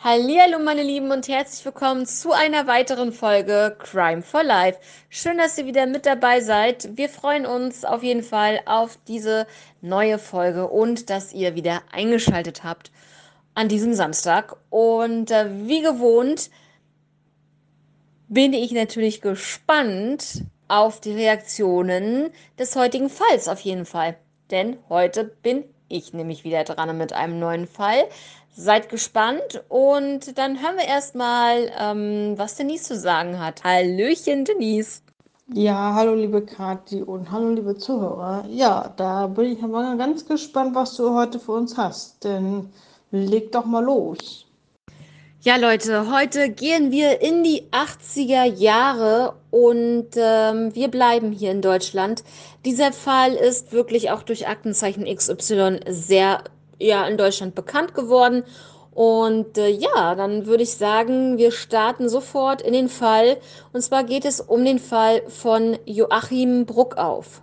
Hallihallo, meine Lieben, und herzlich willkommen zu einer weiteren Folge Crime for Life. Schön, dass ihr wieder mit dabei seid. Wir freuen uns auf jeden Fall auf diese neue Folge und dass ihr wieder eingeschaltet habt an diesem Samstag. Und äh, wie gewohnt bin ich natürlich gespannt auf die Reaktionen des heutigen Falls auf jeden Fall. Denn heute bin ich nämlich wieder dran mit einem neuen Fall. Seid gespannt und dann hören wir erstmal, ähm, was Denise zu sagen hat. Hallöchen, Denise. Ja, hallo liebe Kathi und hallo liebe Zuhörer. Ja, da bin ich aber ganz gespannt, was du heute für uns hast. Denn leg doch mal los. Ja, Leute, heute gehen wir in die 80er Jahre und ähm, wir bleiben hier in Deutschland. Dieser Fall ist wirklich auch durch Aktenzeichen XY sehr ja in Deutschland bekannt geworden. Und äh, ja, dann würde ich sagen, wir starten sofort in den Fall. Und zwar geht es um den Fall von Joachim Bruckauf.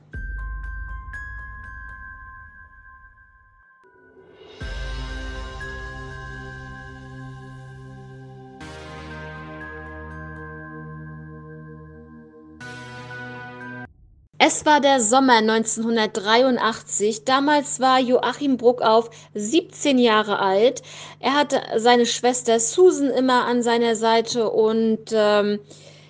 Es war der Sommer 1983. Damals war Joachim Bruckauf 17 Jahre alt. Er hatte seine Schwester Susan immer an seiner Seite und ähm,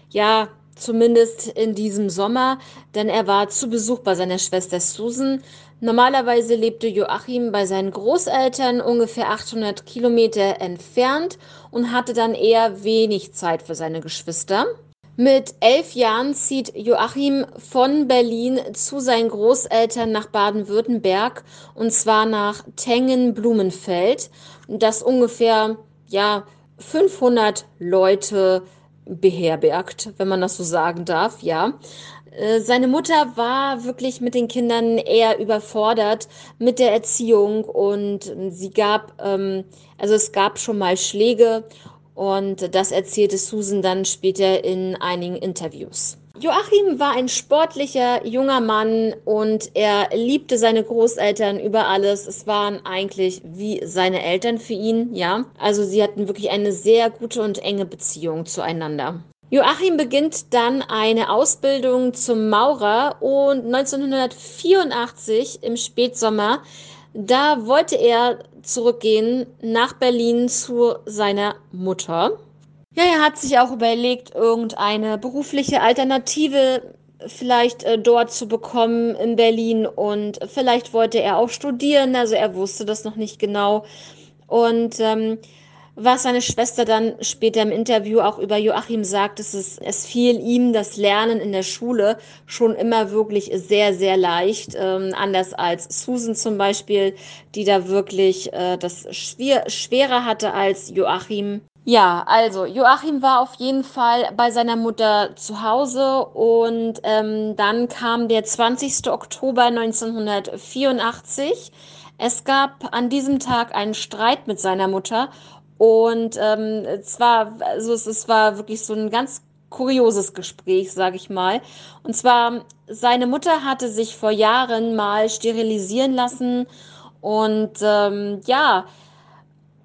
ja, zumindest in diesem Sommer, denn er war zu Besuch bei seiner Schwester Susan. Normalerweise lebte Joachim bei seinen Großeltern ungefähr 800 Kilometer entfernt und hatte dann eher wenig Zeit für seine Geschwister. Mit elf Jahren zieht Joachim von Berlin zu seinen Großeltern nach Baden-Württemberg und zwar nach Tengen-Blumenfeld, das ungefähr ja 500 Leute beherbergt, wenn man das so sagen darf, ja. Äh, seine Mutter war wirklich mit den Kindern eher überfordert mit der Erziehung und sie gab, ähm, also es gab schon mal Schläge und das erzählte Susan dann später in einigen Interviews. Joachim war ein sportlicher junger Mann und er liebte seine Großeltern über alles. Es waren eigentlich wie seine Eltern für ihn, ja. Also sie hatten wirklich eine sehr gute und enge Beziehung zueinander. Joachim beginnt dann eine Ausbildung zum Maurer und 1984 im Spätsommer da wollte er zurückgehen nach Berlin zu seiner Mutter. Ja, er hat sich auch überlegt, irgendeine berufliche Alternative vielleicht äh, dort zu bekommen in Berlin und vielleicht wollte er auch studieren, also er wusste das noch nicht genau. Und ähm, was seine Schwester dann später im Interview auch über Joachim sagt, ist es, es fiel ihm das Lernen in der Schule schon immer wirklich sehr, sehr leicht. Ähm, anders als Susan zum Beispiel, die da wirklich äh, das schwer, schwerer hatte als Joachim. Ja, also Joachim war auf jeden Fall bei seiner Mutter zu Hause und ähm, dann kam der 20. Oktober 1984. Es gab an diesem Tag einen Streit mit seiner Mutter und ähm, es war, also es, es war wirklich so ein ganz kurioses Gespräch, sage ich mal. Und zwar, seine Mutter hatte sich vor Jahren mal sterilisieren lassen und ähm, ja,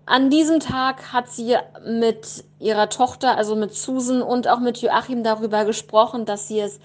an diesem Tag hat sie mit ihrer Tochter, also mit Susan und auch mit Joachim darüber gesprochen, dass sie es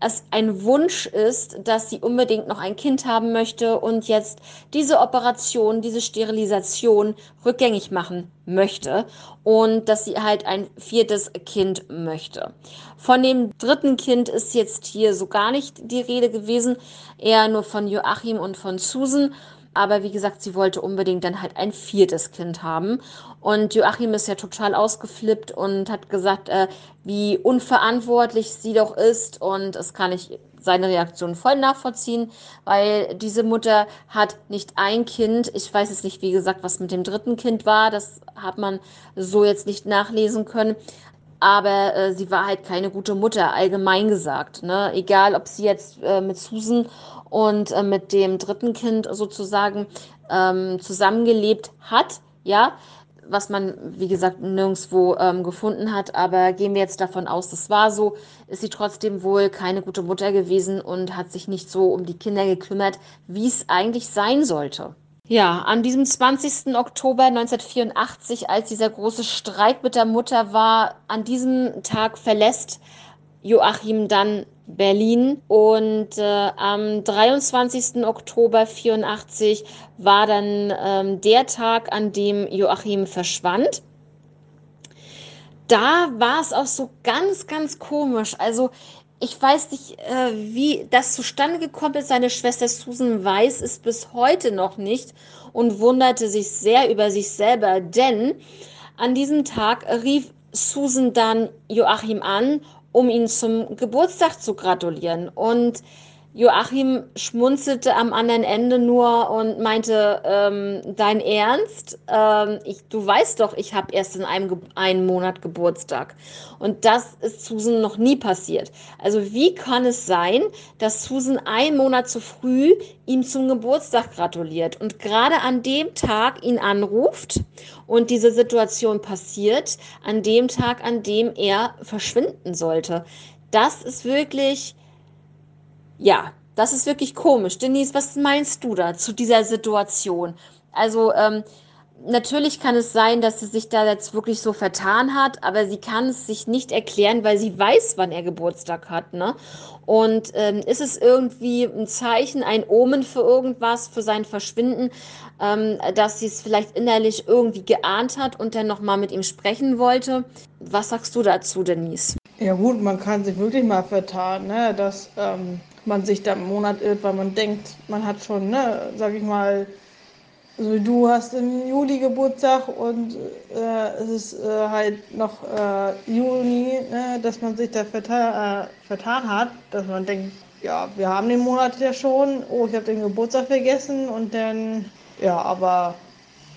es ein Wunsch ist, dass sie unbedingt noch ein Kind haben möchte und jetzt diese Operation, diese Sterilisation rückgängig machen möchte und dass sie halt ein viertes Kind möchte. Von dem dritten Kind ist jetzt hier so gar nicht die Rede gewesen, eher nur von Joachim und von Susan. Aber wie gesagt, sie wollte unbedingt dann halt ein viertes Kind haben. Und Joachim ist ja total ausgeflippt und hat gesagt, äh, wie unverantwortlich sie doch ist. Und das kann ich seine Reaktion voll nachvollziehen, weil diese Mutter hat nicht ein Kind. Ich weiß jetzt nicht, wie gesagt, was mit dem dritten Kind war. Das hat man so jetzt nicht nachlesen können. Aber äh, sie war halt keine gute Mutter, allgemein gesagt. Ne? Egal, ob sie jetzt äh, mit Susan und äh, mit dem dritten Kind sozusagen ähm, zusammengelebt hat, ja, was man, wie gesagt, nirgendwo ähm, gefunden hat. Aber gehen wir jetzt davon aus, das war so, ist sie trotzdem wohl keine gute Mutter gewesen und hat sich nicht so um die Kinder gekümmert, wie es eigentlich sein sollte. Ja, an diesem 20. Oktober 1984, als dieser große Streit mit der Mutter war, an diesem Tag verlässt Joachim dann Berlin und äh, am 23. Oktober 84 war dann ähm, der Tag, an dem Joachim verschwand. Da war es auch so ganz, ganz komisch. Also ich weiß nicht, äh, wie das zustande gekommen ist. Seine Schwester Susan weiß es bis heute noch nicht und wunderte sich sehr über sich selber, denn an diesem Tag rief Susan dann Joachim an, um ihn zum Geburtstag zu gratulieren. Und Joachim schmunzelte am anderen Ende nur und meinte, ähm, dein Ernst? Ähm, ich, du weißt doch, ich habe erst in einem, Ge einem Monat Geburtstag. Und das ist Susan noch nie passiert. Also wie kann es sein, dass Susan einen Monat zu früh ihm zum Geburtstag gratuliert und gerade an dem Tag ihn anruft und diese Situation passiert, an dem Tag, an dem er verschwinden sollte? Das ist wirklich ja, das ist wirklich komisch. Denise, was meinst du da zu dieser Situation? Also, ähm, natürlich kann es sein, dass sie sich da jetzt wirklich so vertan hat, aber sie kann es sich nicht erklären, weil sie weiß, wann er Geburtstag hat. Ne? Und ähm, ist es irgendwie ein Zeichen, ein Omen für irgendwas, für sein Verschwinden, ähm, dass sie es vielleicht innerlich irgendwie geahnt hat und dann nochmal mit ihm sprechen wollte? Was sagst du dazu, Denise? Ja gut, man kann sich wirklich mal vertan, ne? dass ähm, man sich da im Monat irrt, weil man denkt, man hat schon, ne, sag ich mal, also du hast im Juli Geburtstag und äh, es ist äh, halt noch äh, Juni, ne, dass man sich da vertan, äh, vertan hat, dass man denkt, ja, wir haben den Monat ja schon, oh, ich habe den Geburtstag vergessen und dann, ja, aber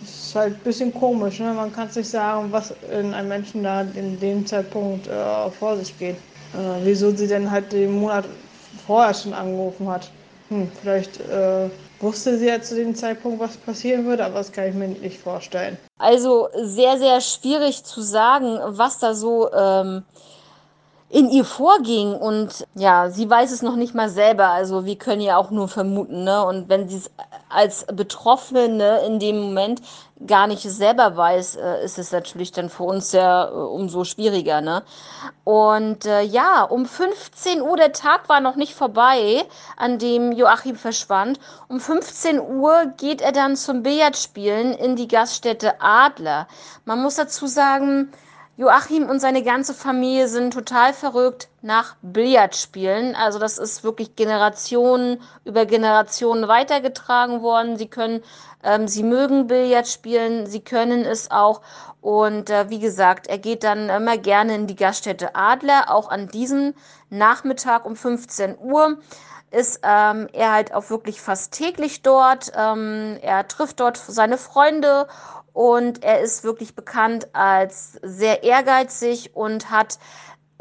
es ist halt ein bisschen komisch, ne? man kann sich sagen, was in einem Menschen da in dem Zeitpunkt äh, vor sich geht. Äh, wieso sie denn halt den Monat vorher schon angerufen hat. Hm, vielleicht äh, wusste sie ja zu dem Zeitpunkt, was passieren würde, aber das kann ich mir nicht vorstellen. Also sehr, sehr schwierig zu sagen, was da so ähm, in ihr vorging. Und ja, sie weiß es noch nicht mal selber. Also wir können ja auch nur vermuten. Ne? Und wenn sie es als Betroffene in dem Moment gar nicht selber weiß, äh, ist es natürlich dann für uns ja äh, umso schwieriger. Ne? Und äh, ja, um 15 Uhr, der Tag war noch nicht vorbei, an dem Joachim verschwand. Um 15 Uhr geht er dann zum Billardspielen in die Gaststätte Adler. Man muss dazu sagen, Joachim und seine ganze Familie sind total verrückt nach Billardspielen. Also das ist wirklich Generationen über Generationen weitergetragen worden. Sie können, ähm, sie mögen Billard spielen, sie können es auch. Und äh, wie gesagt, er geht dann immer gerne in die Gaststätte Adler. Auch an diesem Nachmittag um 15 Uhr ist ähm, er halt auch wirklich fast täglich dort. Ähm, er trifft dort seine Freunde und er ist wirklich bekannt als sehr ehrgeizig und hat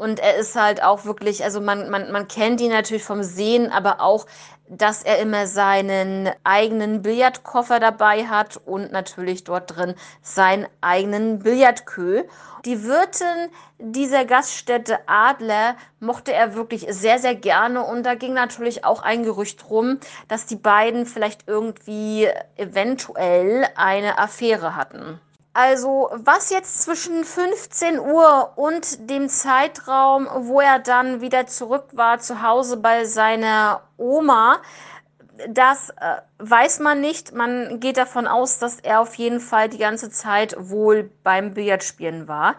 und er ist halt auch wirklich, also man, man, man kennt ihn natürlich vom Sehen, aber auch, dass er immer seinen eigenen Billardkoffer dabei hat und natürlich dort drin seinen eigenen Billardkö. Die Wirtin dieser Gaststätte Adler mochte er wirklich sehr, sehr gerne und da ging natürlich auch ein Gerücht rum, dass die beiden vielleicht irgendwie eventuell eine Affäre hatten. Also was jetzt zwischen 15 Uhr und dem Zeitraum, wo er dann wieder zurück war zu Hause bei seiner Oma, das äh, weiß man nicht. Man geht davon aus, dass er auf jeden Fall die ganze Zeit wohl beim Billardspielen war.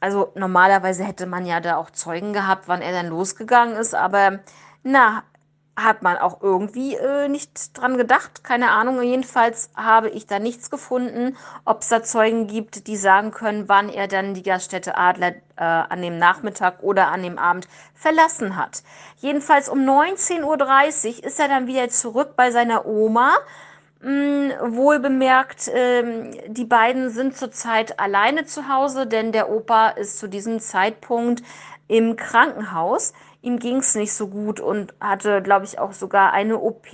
Also normalerweise hätte man ja da auch Zeugen gehabt, wann er dann losgegangen ist, aber na, hat man auch irgendwie äh, nicht dran gedacht. Keine Ahnung. Jedenfalls habe ich da nichts gefunden, ob es da Zeugen gibt, die sagen können, wann er dann die Gaststätte Adler äh, an dem Nachmittag oder an dem Abend verlassen hat. Jedenfalls um 19.30 Uhr ist er dann wieder zurück bei seiner Oma. Hm, wohl bemerkt, ähm, die beiden sind zurzeit alleine zu Hause, denn der Opa ist zu diesem Zeitpunkt im Krankenhaus ihm ging es nicht so gut und hatte, glaube ich, auch sogar eine OP.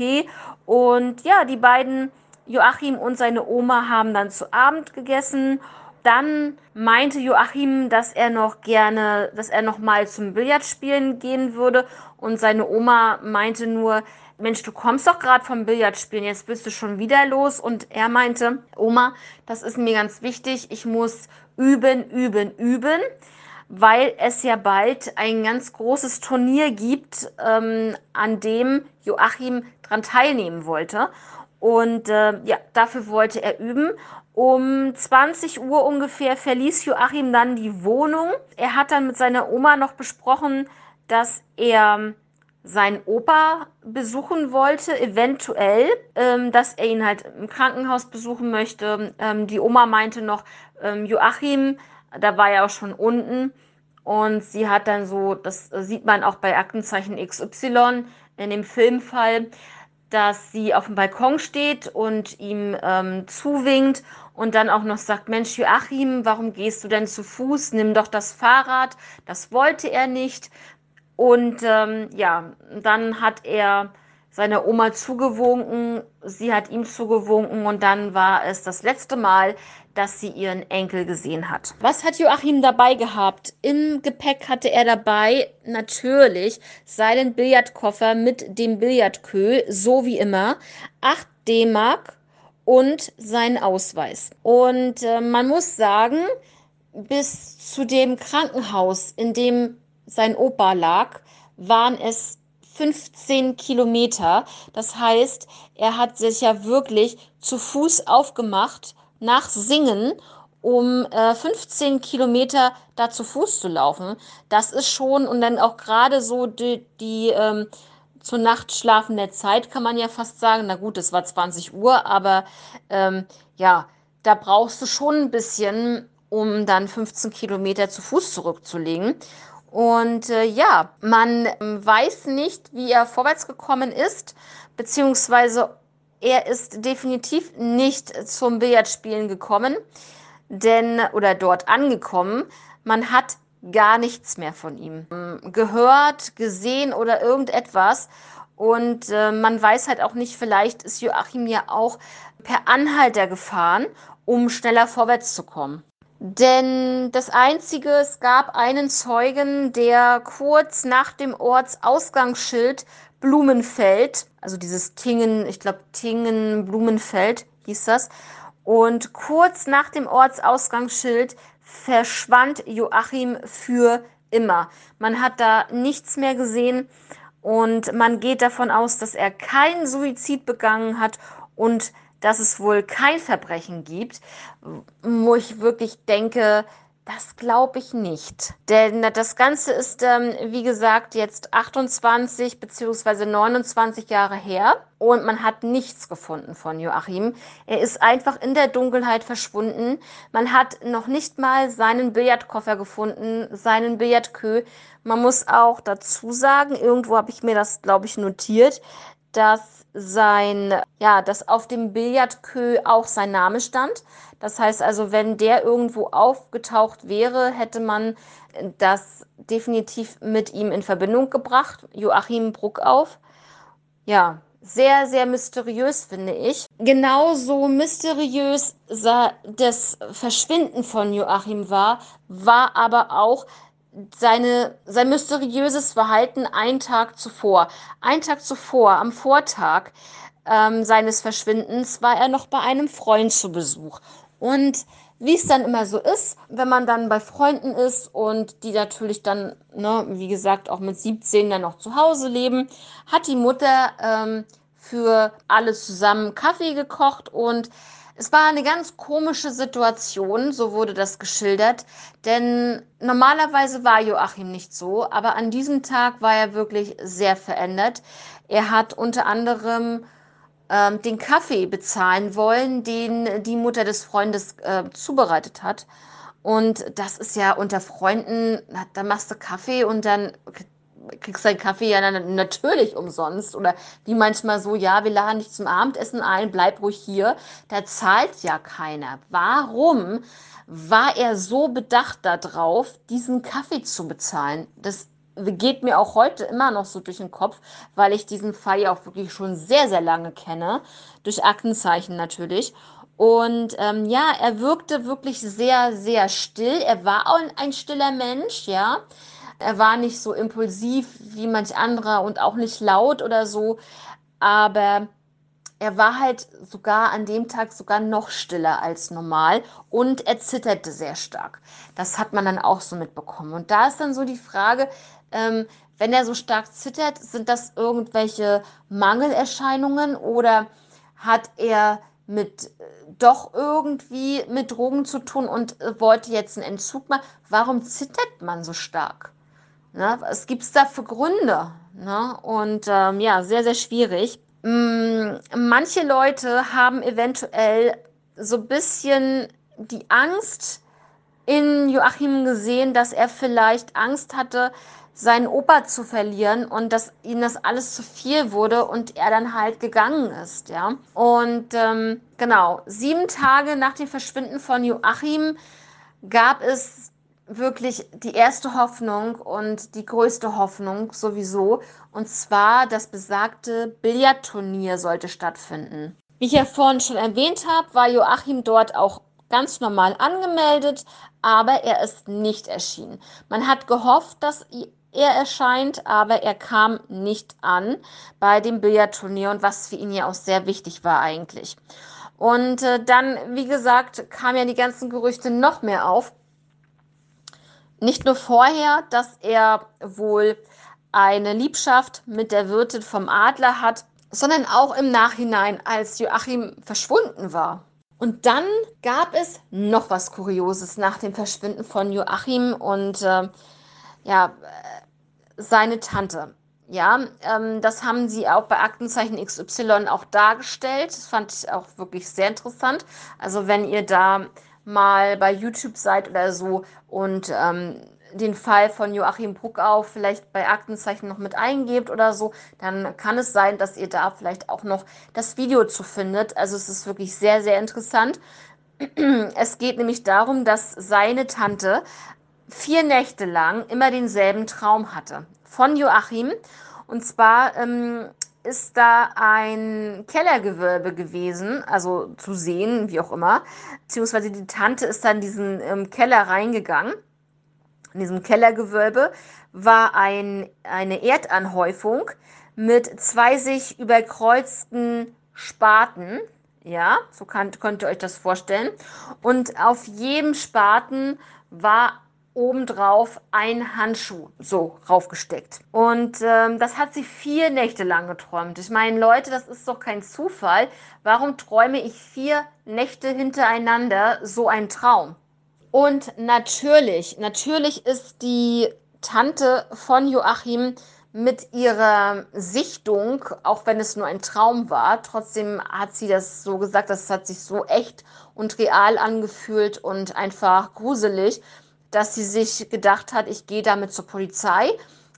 Und ja, die beiden, Joachim und seine Oma, haben dann zu Abend gegessen Dann meinte Joachim, dass er noch gerne, dass er noch mal zum Billardspielen gehen würde. Und seine Oma meinte nur, Mensch, du kommst doch gerade vom Billardspielen, jetzt bist du schon wieder los. Und er meinte, Oma, das ist mir ganz wichtig, ich muss üben, üben, üben, weil es ja bald ein ganz großes Turnier gibt, ähm, an dem Joachim dran teilnehmen wollte. Und äh, ja, dafür wollte er üben. Um 20 Uhr ungefähr verließ Joachim dann die Wohnung. Er hat dann mit seiner Oma noch besprochen, dass er seinen Opa besuchen wollte, eventuell, ähm, dass er ihn halt im Krankenhaus besuchen möchte. Ähm, die Oma meinte noch, ähm, Joachim, da war er auch schon unten. Und sie hat dann so, das sieht man auch bei Aktenzeichen XY in dem Filmfall, dass sie auf dem Balkon steht und ihm ähm, zuwinkt und dann auch noch sagt, Mensch, Joachim, warum gehst du denn zu Fuß? Nimm doch das Fahrrad. Das wollte er nicht. Und ähm, ja, dann hat er seiner Oma zugewunken, sie hat ihm zugewunken und dann war es das letzte Mal, dass sie ihren Enkel gesehen hat. Was hat Joachim dabei gehabt? Im Gepäck hatte er dabei natürlich seinen Billardkoffer mit dem Billardkö, so wie immer, 8 D-Mark und seinen Ausweis. Und äh, man muss sagen, bis zu dem Krankenhaus, in dem sein Opa lag, waren es 15 Kilometer. Das heißt, er hat sich ja wirklich zu Fuß aufgemacht nach Singen, um äh, 15 Kilometer da zu Fuß zu laufen. Das ist schon, und dann auch gerade so die, die ähm, zur Nacht schlafende Zeit, kann man ja fast sagen. Na gut, es war 20 Uhr, aber ähm, ja, da brauchst du schon ein bisschen, um dann 15 Kilometer zu Fuß zurückzulegen. Und äh, ja, man ähm, weiß nicht, wie er vorwärts gekommen ist, beziehungsweise er ist definitiv nicht zum Billardspielen gekommen, denn oder dort angekommen. Man hat gar nichts mehr von ihm ähm, gehört, gesehen oder irgendetwas. Und äh, man weiß halt auch nicht, vielleicht ist Joachim ja auch per Anhalter gefahren, um schneller vorwärts zu kommen. Denn das Einzige, es gab einen Zeugen, der kurz nach dem Ortsausgangsschild Blumenfeld, also dieses Tingen, ich glaube Tingen Blumenfeld hieß das, und kurz nach dem Ortsausgangsschild verschwand Joachim für immer. Man hat da nichts mehr gesehen und man geht davon aus, dass er keinen Suizid begangen hat und dass es wohl kein Verbrechen gibt, wo ich wirklich denke, das glaube ich nicht. Denn das Ganze ist, ähm, wie gesagt, jetzt 28 bzw. 29 Jahre her und man hat nichts gefunden von Joachim. Er ist einfach in der Dunkelheit verschwunden. Man hat noch nicht mal seinen Billardkoffer gefunden, seinen Billardkö. Man muss auch dazu sagen, irgendwo habe ich mir das, glaube ich, notiert, dass sein, ja, dass auf dem Billardkö auch sein Name stand. Das heißt also, wenn der irgendwo aufgetaucht wäre, hätte man das definitiv mit ihm in Verbindung gebracht. Joachim Bruckauf. Ja, sehr, sehr mysteriös, finde ich. Genauso mysteriös das Verschwinden von Joachim war, war aber auch seine, sein mysteriöses Verhalten einen Tag zuvor. Einen Tag zuvor, am Vortag ähm, seines Verschwindens, war er noch bei einem Freund zu Besuch. Und wie es dann immer so ist, wenn man dann bei Freunden ist und die natürlich dann, ne, wie gesagt, auch mit 17 dann noch zu Hause leben, hat die Mutter ähm, für alle zusammen Kaffee gekocht und es war eine ganz komische Situation, so wurde das geschildert, denn normalerweise war Joachim nicht so, aber an diesem Tag war er wirklich sehr verändert. Er hat unter anderem ähm, den Kaffee bezahlen wollen, den die Mutter des Freundes äh, zubereitet hat. Und das ist ja unter Freunden, da machst du Kaffee und dann kriegst deinen Kaffee ja natürlich umsonst. Oder wie manchmal so, ja, wir laden dich zum Abendessen ein, bleib ruhig hier. Da zahlt ja keiner. Warum war er so bedacht darauf, diesen Kaffee zu bezahlen? Das geht mir auch heute immer noch so durch den Kopf, weil ich diesen Fall ja auch wirklich schon sehr, sehr lange kenne. Durch Aktenzeichen natürlich. Und ähm, ja, er wirkte wirklich sehr, sehr still. Er war auch ein stiller Mensch, ja. Er war nicht so impulsiv wie manch anderer und auch nicht laut oder so. Aber er war halt sogar an dem Tag sogar noch stiller als normal und er zitterte sehr stark. Das hat man dann auch so mitbekommen. Und da ist dann so die Frage, ähm, wenn er so stark zittert, sind das irgendwelche Mangelerscheinungen oder hat er mit äh, doch irgendwie mit Drogen zu tun und äh, wollte jetzt einen Entzug machen? Warum zittert man so stark? Ne? Was gibt es da für Gründe? Ne? Und ähm, ja, sehr, sehr schwierig. Mm, manche Leute haben eventuell so ein bisschen die Angst in Joachim gesehen, dass er vielleicht Angst hatte, seinen Opa zu verlieren und dass ihm das alles zu viel wurde und er dann halt gegangen ist, ja. Und ähm, genau, sieben Tage nach dem Verschwinden von Joachim gab es wirklich die erste Hoffnung und die größte Hoffnung sowieso. Und zwar das besagte Billardturnier sollte stattfinden. Wie ich ja vorhin schon erwähnt habe, war Joachim dort auch ganz normal angemeldet, aber er ist nicht erschienen. Man hat gehofft, dass er erscheint, aber er kam nicht an bei dem Billardturnier und was für ihn ja auch sehr wichtig war eigentlich. Und äh, dann, wie gesagt, kamen ja die ganzen Gerüchte noch mehr auf, nicht nur vorher, dass er wohl eine Liebschaft mit der Wirtin vom Adler hat, sondern auch im Nachhinein, als Joachim verschwunden war. Und dann gab es noch was Kurioses nach dem Verschwinden von Joachim und äh, ja, seine Tante. Ja, ähm, das haben sie auch bei Aktenzeichen XY auch dargestellt. Das fand ich auch wirklich sehr interessant. Also wenn ihr da mal bei YouTube seid oder so und ähm, den Fall von Joachim Bruckauf vielleicht bei Aktenzeichen noch mit eingebt oder so, dann kann es sein, dass ihr da vielleicht auch noch das Video zu findet. Also es ist wirklich sehr, sehr interessant. Es geht nämlich darum, dass seine Tante vier Nächte lang immer denselben Traum hatte von Joachim. Und zwar ähm, ist da ein Kellergewölbe gewesen, also zu sehen, wie auch immer. Beziehungsweise die Tante ist dann in diesen ähm, Keller reingegangen. In diesem Kellergewölbe war ein, eine Erdanhäufung mit zwei sich überkreuzten Spaten. Ja, so kann, könnt ihr euch das vorstellen. Und auf jedem Spaten war obendrauf ein Handschuh so raufgesteckt. Und ähm, das hat sie vier Nächte lang geträumt. Ich meine, Leute, das ist doch kein Zufall. Warum träume ich vier Nächte hintereinander so einen Traum? Und natürlich, natürlich ist die Tante von Joachim mit ihrer Sichtung, auch wenn es nur ein Traum war, trotzdem hat sie das so gesagt, das hat sich so echt und real angefühlt und einfach gruselig dass sie sich gedacht hat, ich gehe damit zur Polizei.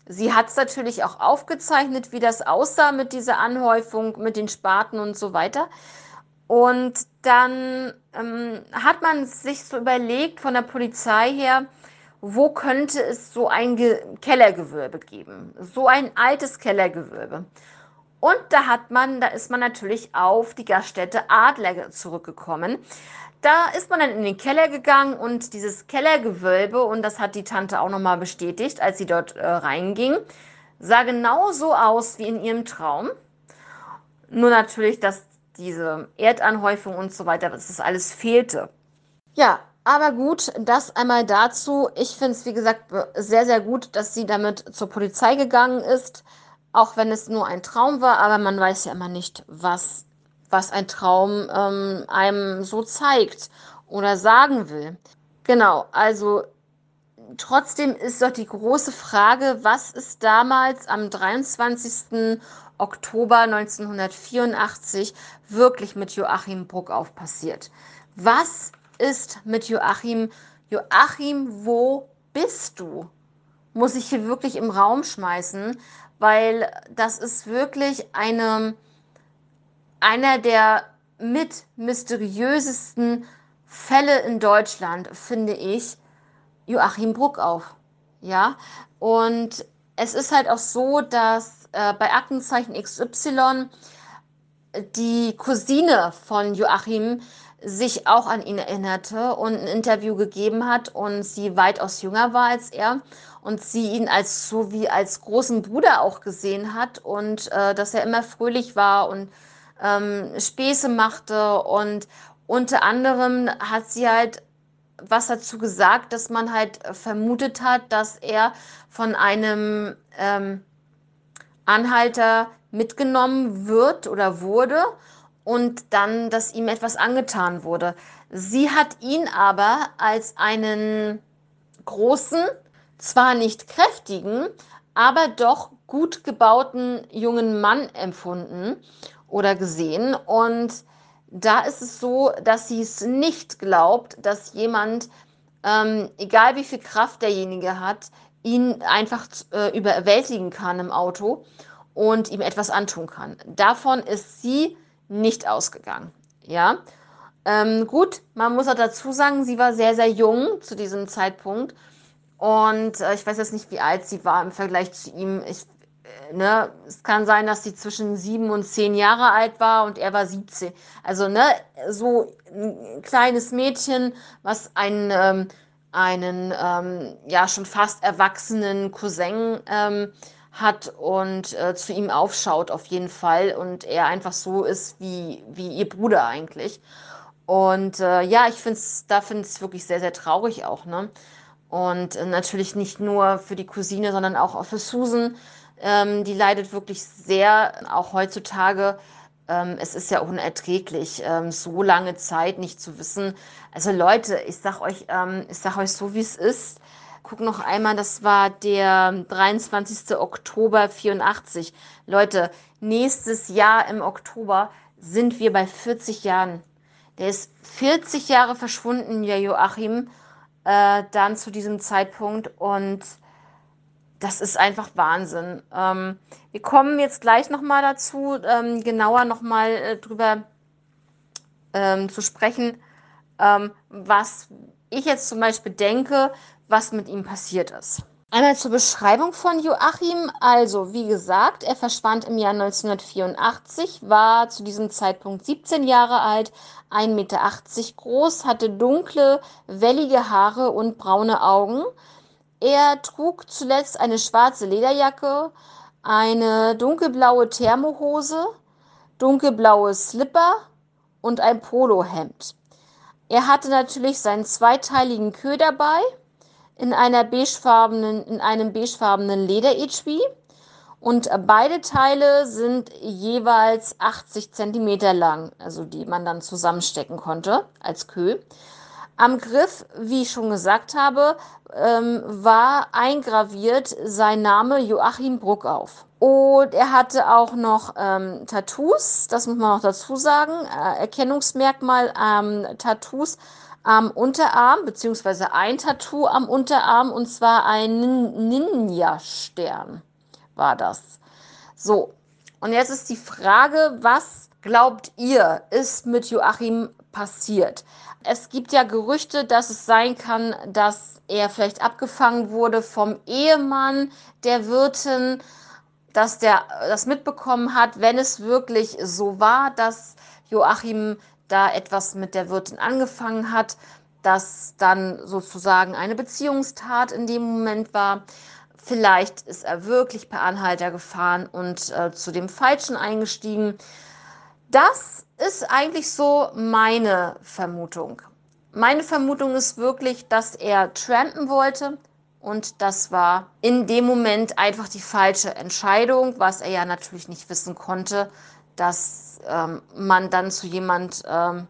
Sie hat es natürlich auch aufgezeichnet, wie das aussah mit dieser Anhäufung, mit den Spaten und so weiter. Und dann ähm, hat man sich so überlegt von der Polizei her, wo könnte es so ein Ge Kellergewölbe geben? So ein altes Kellergewölbe. Und da hat man, da ist man natürlich auf die Gaststätte Adler zurückgekommen. Da ist man dann in den Keller gegangen und dieses Kellergewölbe, und das hat die Tante auch nochmal bestätigt, als sie dort äh, reinging, sah genau so aus wie in ihrem Traum. Nur natürlich, dass diese Erdanhäufung und so weiter, dass das alles fehlte. Ja, aber gut, das einmal dazu. Ich finde es, wie gesagt, sehr, sehr gut, dass sie damit zur Polizei gegangen ist, auch wenn es nur ein Traum war, aber man weiß ja immer nicht, was was ein Traum ähm, einem so zeigt oder sagen will. Genau, also trotzdem ist doch die große Frage, was ist damals am 23. Oktober 1984 wirklich mit Joachim Bruckauf passiert? Was ist mit Joachim? Joachim, wo bist du? Muss ich hier wirklich im Raum schmeißen, weil das ist wirklich eine einer der mit mysteriösesten Fälle in Deutschland, finde ich, Joachim Bruck auf. Ja, und es ist halt auch so, dass äh, bei Aktenzeichen XY die Cousine von Joachim sich auch an ihn erinnerte und ein Interview gegeben hat und sie weitaus jünger war als er und sie ihn als so wie als großen Bruder auch gesehen hat und äh, dass er immer fröhlich war und ähm, Späße machte und unter anderem hat sie halt was dazu gesagt, dass man halt vermutet hat, dass er von einem ähm, Anhalter mitgenommen wird oder wurde und dann, dass ihm etwas angetan wurde. Sie hat ihn aber als einen großen, zwar nicht kräftigen, aber doch gut gebauten jungen Mann empfunden oder gesehen. Und da ist es so, dass sie es nicht glaubt, dass jemand, ähm, egal wie viel Kraft derjenige hat, ihn einfach äh, überwältigen kann im Auto und ihm etwas antun kann. Davon ist sie nicht ausgegangen. Ja, ähm, gut, man muss auch dazu sagen, sie war sehr, sehr jung zu diesem Zeitpunkt. Und äh, ich weiß jetzt nicht, wie alt sie war im Vergleich zu ihm. Ich, ne, es kann sein, dass sie zwischen sieben und zehn Jahre alt war und er war 17. Also, ne, so ein kleines Mädchen, was einen, ähm, einen ähm, ja schon fast erwachsenen Cousin ähm, hat und äh, zu ihm aufschaut auf jeden Fall und er einfach so ist wie, wie ihr Bruder eigentlich. Und äh, ja, ich finde es, da finde ich es wirklich sehr, sehr traurig auch, ne? Und äh, natürlich nicht nur für die Cousine, sondern auch für Susan. Ähm, die leidet wirklich sehr, auch heutzutage. Ähm, es ist ja unerträglich, ähm, so lange Zeit nicht zu wissen. Also Leute, ich sag euch, ähm, ich sag euch so, wie es ist guck noch einmal, das war der 23. Oktober 84. Leute, nächstes Jahr im Oktober sind wir bei 40 Jahren. Der ist 40 Jahre verschwunden, der Joachim, äh, dann zu diesem Zeitpunkt. Und das ist einfach Wahnsinn. Ähm, wir kommen jetzt gleich nochmal dazu, ähm, genauer nochmal äh, drüber ähm, zu sprechen, ähm, was ich jetzt zum Beispiel denke, was mit ihm passiert ist. Einmal zur Beschreibung von Joachim. Also, wie gesagt, er verschwand im Jahr 1984, war zu diesem Zeitpunkt 17 Jahre alt, 1,80 Meter groß, hatte dunkle, wellige Haare und braune Augen. Er trug zuletzt eine schwarze Lederjacke, eine dunkelblaue Thermohose, dunkelblaue Slipper und ein Polohemd. Er hatte natürlich seinen zweiteiligen Kö dabei in, einer beigefarbenen, in einem beigefarbenen Lederetui. Und beide Teile sind jeweils 80 cm lang, also die man dann zusammenstecken konnte als Kö. Am Griff, wie ich schon gesagt habe, ähm, war eingraviert sein Name Joachim Bruckauf. Und er hatte auch noch ähm, Tattoos, das muss man noch dazu sagen. Äh, Erkennungsmerkmal ähm, Tattoos am Unterarm, beziehungsweise ein Tattoo am Unterarm, und zwar ein Ninja-Stern war das. So, und jetzt ist die Frage, was glaubt ihr, ist mit Joachim passiert? Es gibt ja Gerüchte, dass es sein kann, dass er vielleicht abgefangen wurde vom Ehemann der Wirtin, dass der das mitbekommen hat, wenn es wirklich so war, dass Joachim da etwas mit der Wirtin angefangen hat, dass dann sozusagen eine Beziehungstat in dem Moment war. Vielleicht ist er wirklich per Anhalter gefahren und äh, zu dem Falschen eingestiegen. Das ist eigentlich so meine Vermutung. Meine Vermutung ist wirklich, dass er trampen wollte und das war in dem Moment einfach die falsche Entscheidung, was er ja natürlich nicht wissen konnte, dass ähm, man dann zu jemand, ähm,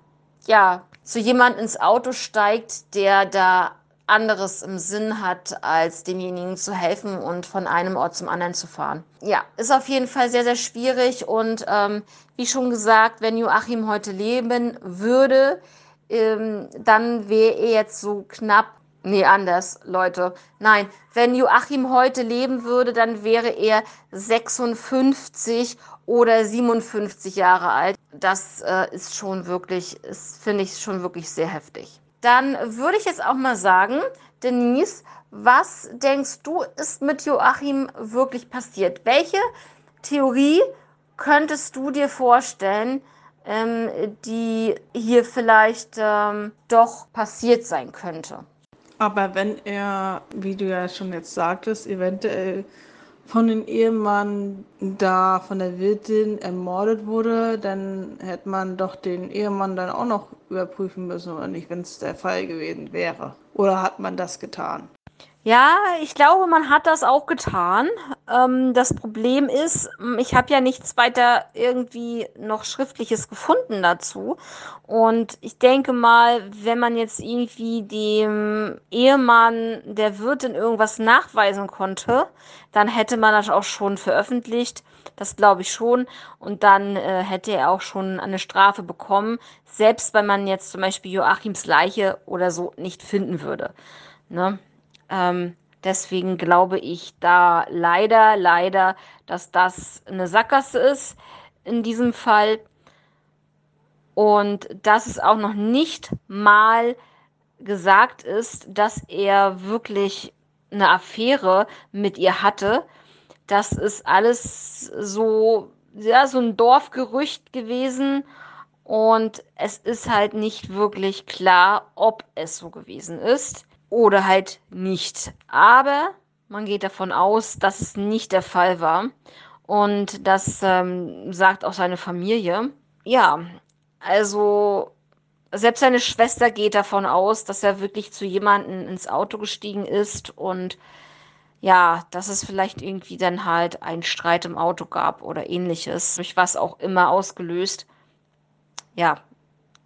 ja, zu jemand ins Auto steigt, der da anderes im Sinn hat, als demjenigen zu helfen und von einem Ort zum anderen zu fahren. Ja, ist auf jeden Fall sehr, sehr schwierig und ähm, wie schon gesagt, wenn Joachim heute leben würde, ähm, dann wäre er jetzt so knapp Nee, anders, Leute. Nein, wenn Joachim heute leben würde, dann wäre er 56 oder 57 Jahre alt. Das äh, ist schon wirklich, finde ich schon wirklich sehr heftig. Dann würde ich jetzt auch mal sagen, Denise, was denkst du, ist mit Joachim wirklich passiert? Welche Theorie könntest du dir vorstellen, ähm, die hier vielleicht ähm, doch passiert sein könnte. Aber wenn er, wie du ja schon jetzt sagtest, eventuell von dem Ehemann da von der Wirtin ermordet wurde, dann hätte man doch den Ehemann dann auch noch überprüfen müssen, oder nicht, wenn es der Fall gewesen wäre. Oder hat man das getan? Ja, ich glaube, man hat das auch getan. Ähm, das Problem ist, ich habe ja nichts weiter irgendwie noch Schriftliches gefunden dazu. Und ich denke mal, wenn man jetzt irgendwie dem Ehemann der Wirtin irgendwas nachweisen konnte, dann hätte man das auch schon veröffentlicht. Das glaube ich schon. Und dann äh, hätte er auch schon eine Strafe bekommen, selbst wenn man jetzt zum Beispiel Joachims Leiche oder so nicht finden würde. Ne? Ähm, deswegen glaube ich da leider, leider, dass das eine Sackgasse ist in diesem Fall. Und dass es auch noch nicht mal gesagt ist, dass er wirklich eine Affäre mit ihr hatte. Das ist alles so, ja, so ein Dorfgerücht gewesen. Und es ist halt nicht wirklich klar, ob es so gewesen ist oder halt nicht. Aber man geht davon aus, dass es nicht der Fall war. Und das ähm, sagt auch seine Familie. Ja, also selbst seine Schwester geht davon aus, dass er wirklich zu jemandem ins Auto gestiegen ist und ja, dass es vielleicht irgendwie dann halt einen Streit im Auto gab oder ähnliches, durch was auch immer ausgelöst. Ja,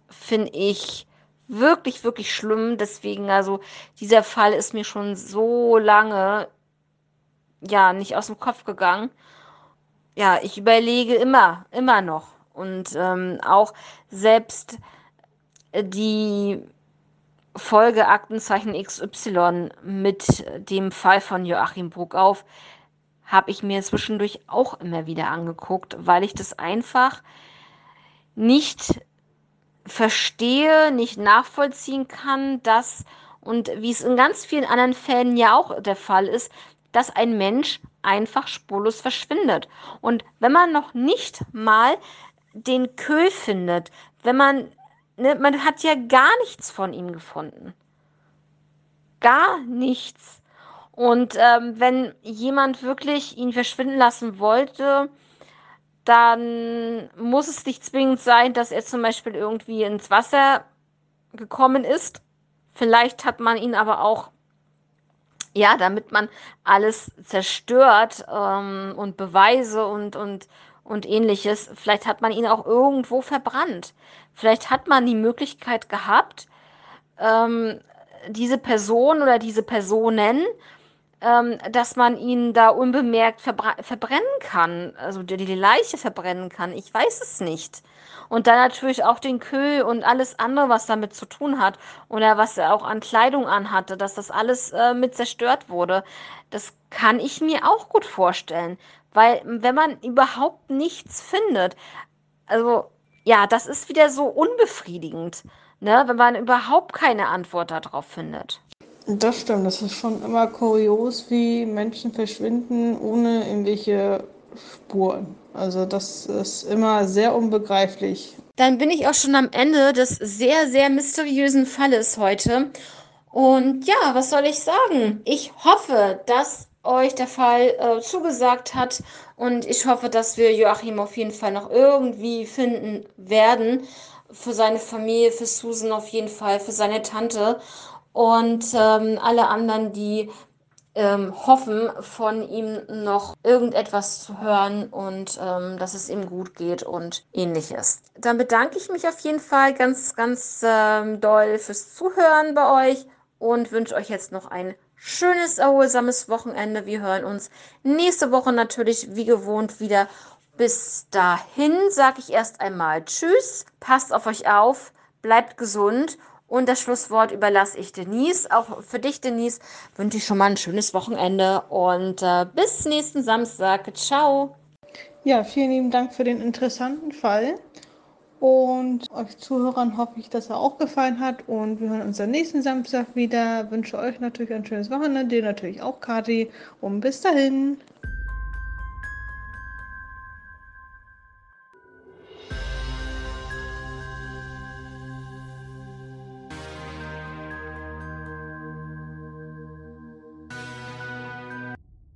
finde ich wirklich, wirklich schlimm. Deswegen, also dieser Fall ist mir schon so lange, ja, nicht aus dem Kopf gegangen. Ja, ich überlege immer, immer noch. Und ähm, auch selbst die Folge Aktenzeichen XY mit dem Fall von Joachim Bruckauf habe ich mir zwischendurch auch immer wieder angeguckt, weil ich das einfach nicht verstehe, nicht nachvollziehen kann, dass, und wie es in ganz vielen anderen Fällen ja auch der Fall ist, dass ein Mensch einfach spurlos verschwindet. Und wenn man noch nicht mal den Köhl findet, wenn man, ne, man hat ja gar nichts von ihm gefunden. Gar nichts. Und ähm, wenn jemand wirklich ihn verschwinden lassen wollte, dann muss es nicht zwingend sein, dass er zum Beispiel irgendwie ins Wasser gekommen ist. Vielleicht hat man ihn aber auch, ja, damit man alles zerstört ähm, und Beweise und, und, und ähnliches, vielleicht hat man ihn auch irgendwo verbrannt. Vielleicht hat man die Möglichkeit gehabt, ähm, diese Person oder diese Personen ähm, dass man ihn da unbemerkt verbrennen kann, also die, die Leiche verbrennen kann. Ich weiß es nicht. Und dann natürlich auch den Köhl und alles andere, was damit zu tun hat. Oder was er auch an Kleidung anhatte, dass das alles äh, mit zerstört wurde. Das kann ich mir auch gut vorstellen. Weil wenn man überhaupt nichts findet, also ja, das ist wieder so unbefriedigend, ne? wenn man überhaupt keine Antwort darauf findet. Das stimmt, das ist schon immer kurios, wie Menschen verschwinden ohne irgendwelche Spuren. Also das ist immer sehr unbegreiflich. Dann bin ich auch schon am Ende des sehr, sehr mysteriösen Falles heute. Und ja, was soll ich sagen? Ich hoffe, dass euch der Fall äh, zugesagt hat und ich hoffe, dass wir Joachim auf jeden Fall noch irgendwie finden werden. Für seine Familie, für Susan auf jeden Fall, für seine Tante und ähm, alle anderen, die ähm, hoffen, von ihm noch irgendetwas zu hören und ähm, dass es ihm gut geht und ähnliches. Dann bedanke ich mich auf jeden Fall ganz, ganz ähm, doll fürs Zuhören bei euch und wünsche euch jetzt noch ein schönes, erholsames Wochenende. Wir hören uns nächste Woche natürlich wie gewohnt wieder. Bis dahin sage ich erst einmal Tschüss, passt auf euch auf, bleibt gesund und das Schlusswort überlasse ich Denise. Auch für dich, Denise, wünsche ich schon mal ein schönes Wochenende und äh, bis nächsten Samstag. Ciao. Ja, vielen lieben Dank für den interessanten Fall. Und euch Zuhörern hoffe ich, dass er auch gefallen hat. Und wir hören uns am nächsten Samstag wieder. Wünsche euch natürlich ein schönes Wochenende, dir natürlich auch, Kati. Und bis dahin.